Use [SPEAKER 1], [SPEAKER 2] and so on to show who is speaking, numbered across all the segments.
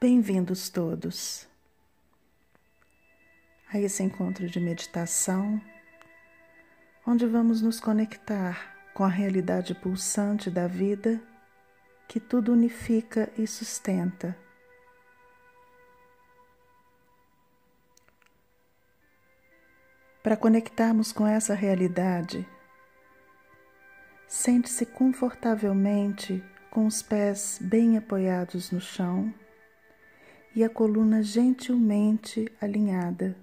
[SPEAKER 1] Bem-vindos todos a esse encontro de meditação, onde vamos nos conectar com a realidade pulsante da vida que tudo unifica e sustenta. Para conectarmos com essa realidade, sente-se confortavelmente com os pés bem apoiados no chão e a coluna gentilmente alinhada.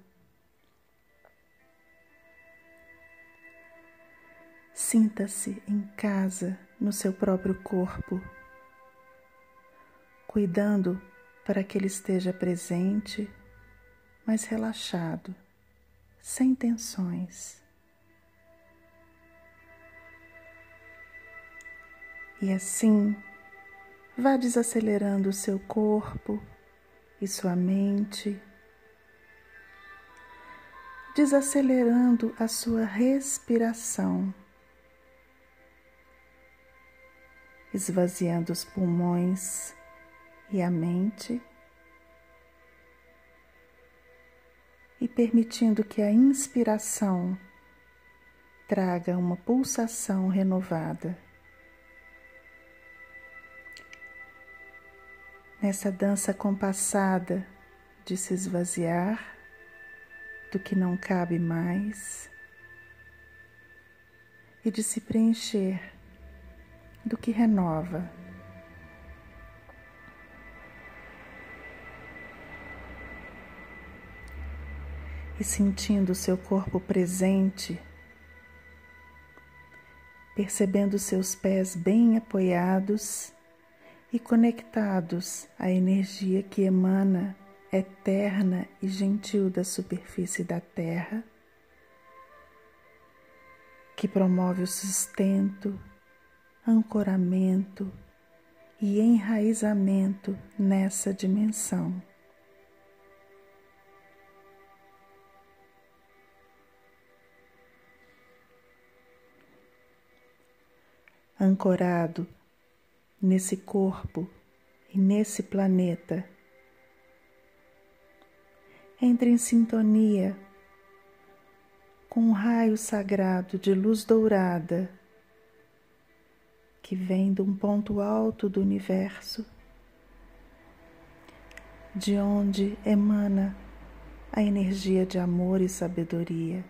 [SPEAKER 1] Sinta-se em casa no seu próprio corpo, cuidando para que ele esteja presente, mas relaxado, sem tensões. E assim, vá desacelerando o seu corpo e sua mente, desacelerando a sua respiração, esvaziando os pulmões e a mente. E permitindo que a inspiração traga uma pulsação renovada. Nessa dança compassada de se esvaziar do que não cabe mais e de se preencher do que renova. E sentindo o seu corpo presente, percebendo seus pés bem apoiados e conectados à energia que emana eterna e gentil da superfície da Terra, que promove o sustento, ancoramento e enraizamento nessa dimensão. Ancorado nesse corpo e nesse planeta. Entre em sintonia com um raio sagrado de luz dourada que vem de um ponto alto do universo, de onde emana a energia de amor e sabedoria.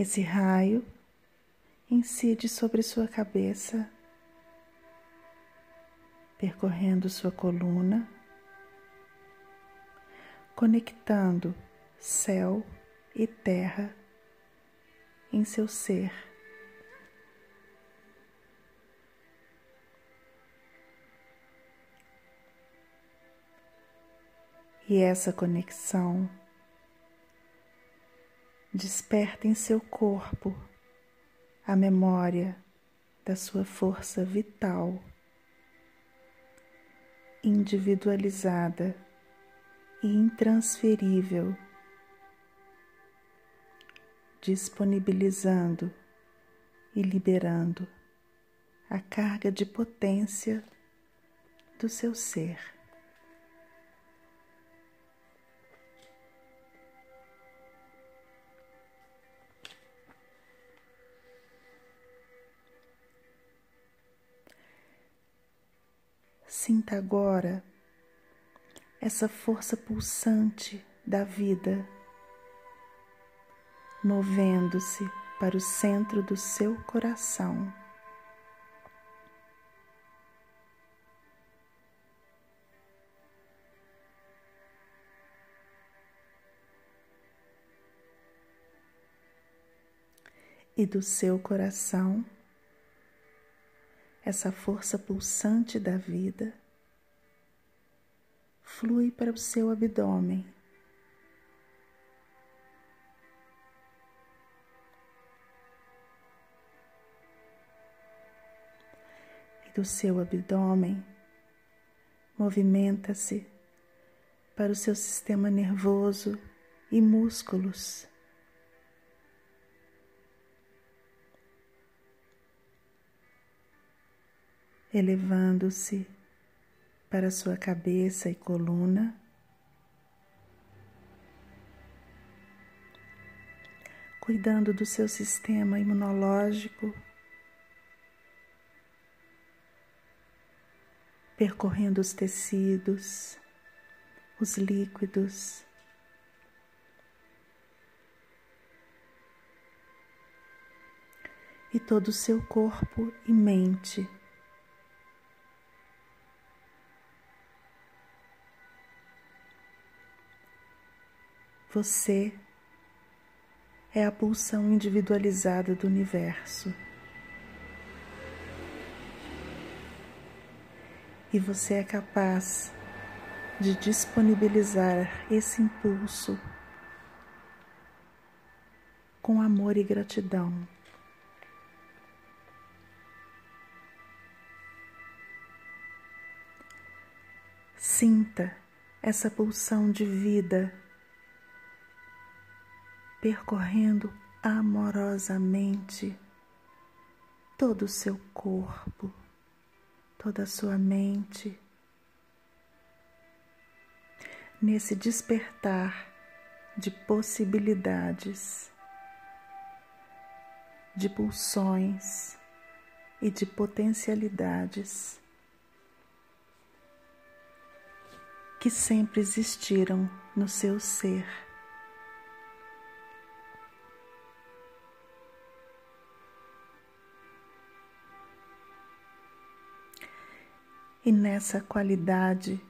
[SPEAKER 1] Esse raio incide sobre sua cabeça, percorrendo sua coluna, conectando céu e terra em seu ser. E essa conexão desperta em seu corpo a memória da sua força vital, individualizada e intransferível, disponibilizando e liberando a carga de potência do seu ser. Sinta agora essa força pulsante da vida movendo-se para o centro do seu coração. E do seu coração essa força pulsante da vida flui para o seu abdômen. E do seu abdômen movimenta-se para o seu sistema nervoso e músculos. Elevando-se para sua cabeça e coluna. Cuidando do seu sistema imunológico, percorrendo os tecidos, os líquidos, e todo o seu corpo e mente. Você é a pulsão individualizada do universo. E você é capaz de disponibilizar esse impulso com amor e gratidão. Sinta essa pulsão de vida percorrendo amorosamente todo o seu corpo, toda a sua mente. Nesse despertar de possibilidades, de pulsões e de potencialidades. que sempre existiram no seu ser. E nessa qualidade,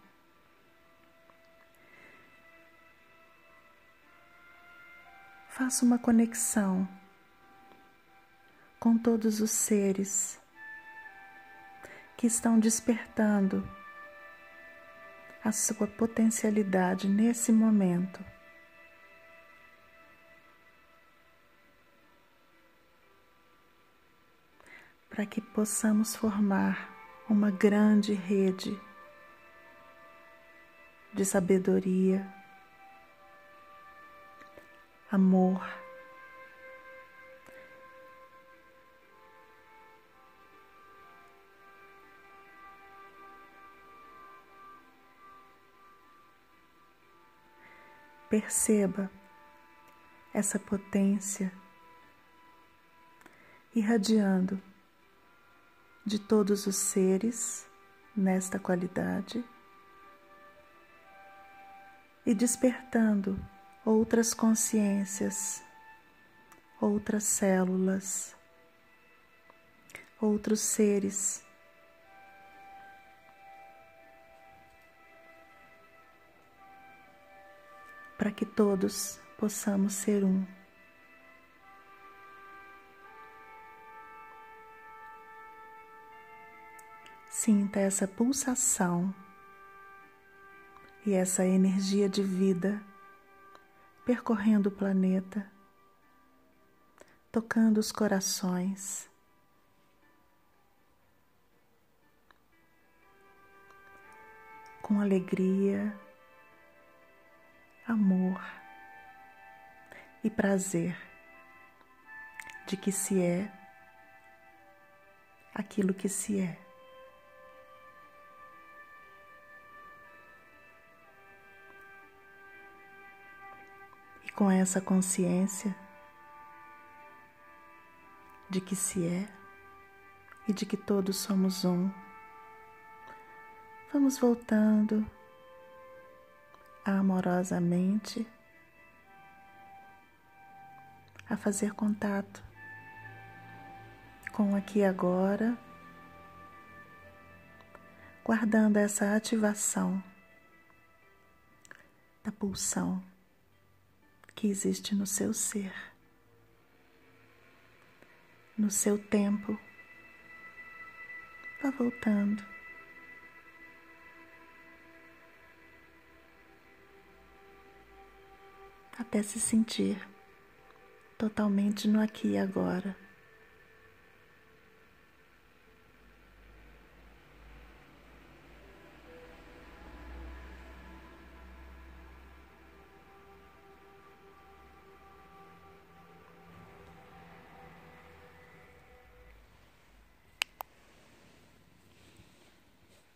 [SPEAKER 1] faça uma conexão com todos os seres que estão despertando a sua potencialidade nesse momento. Para que possamos formar uma grande rede de sabedoria, amor, Perceba essa potência irradiando de todos os seres nesta qualidade e despertando outras consciências, outras células, outros seres para que todos possamos ser um. Sinta essa pulsação e essa energia de vida percorrendo o planeta, tocando os corações. Com alegria, amor e prazer de que se é aquilo que se é. Com essa consciência de que se é e de que todos somos um, vamos voltando amorosamente a fazer contato com aqui agora, guardando essa ativação da pulsão que existe no seu ser, no seu tempo. Vá voltando. até se sentir totalmente no aqui e agora.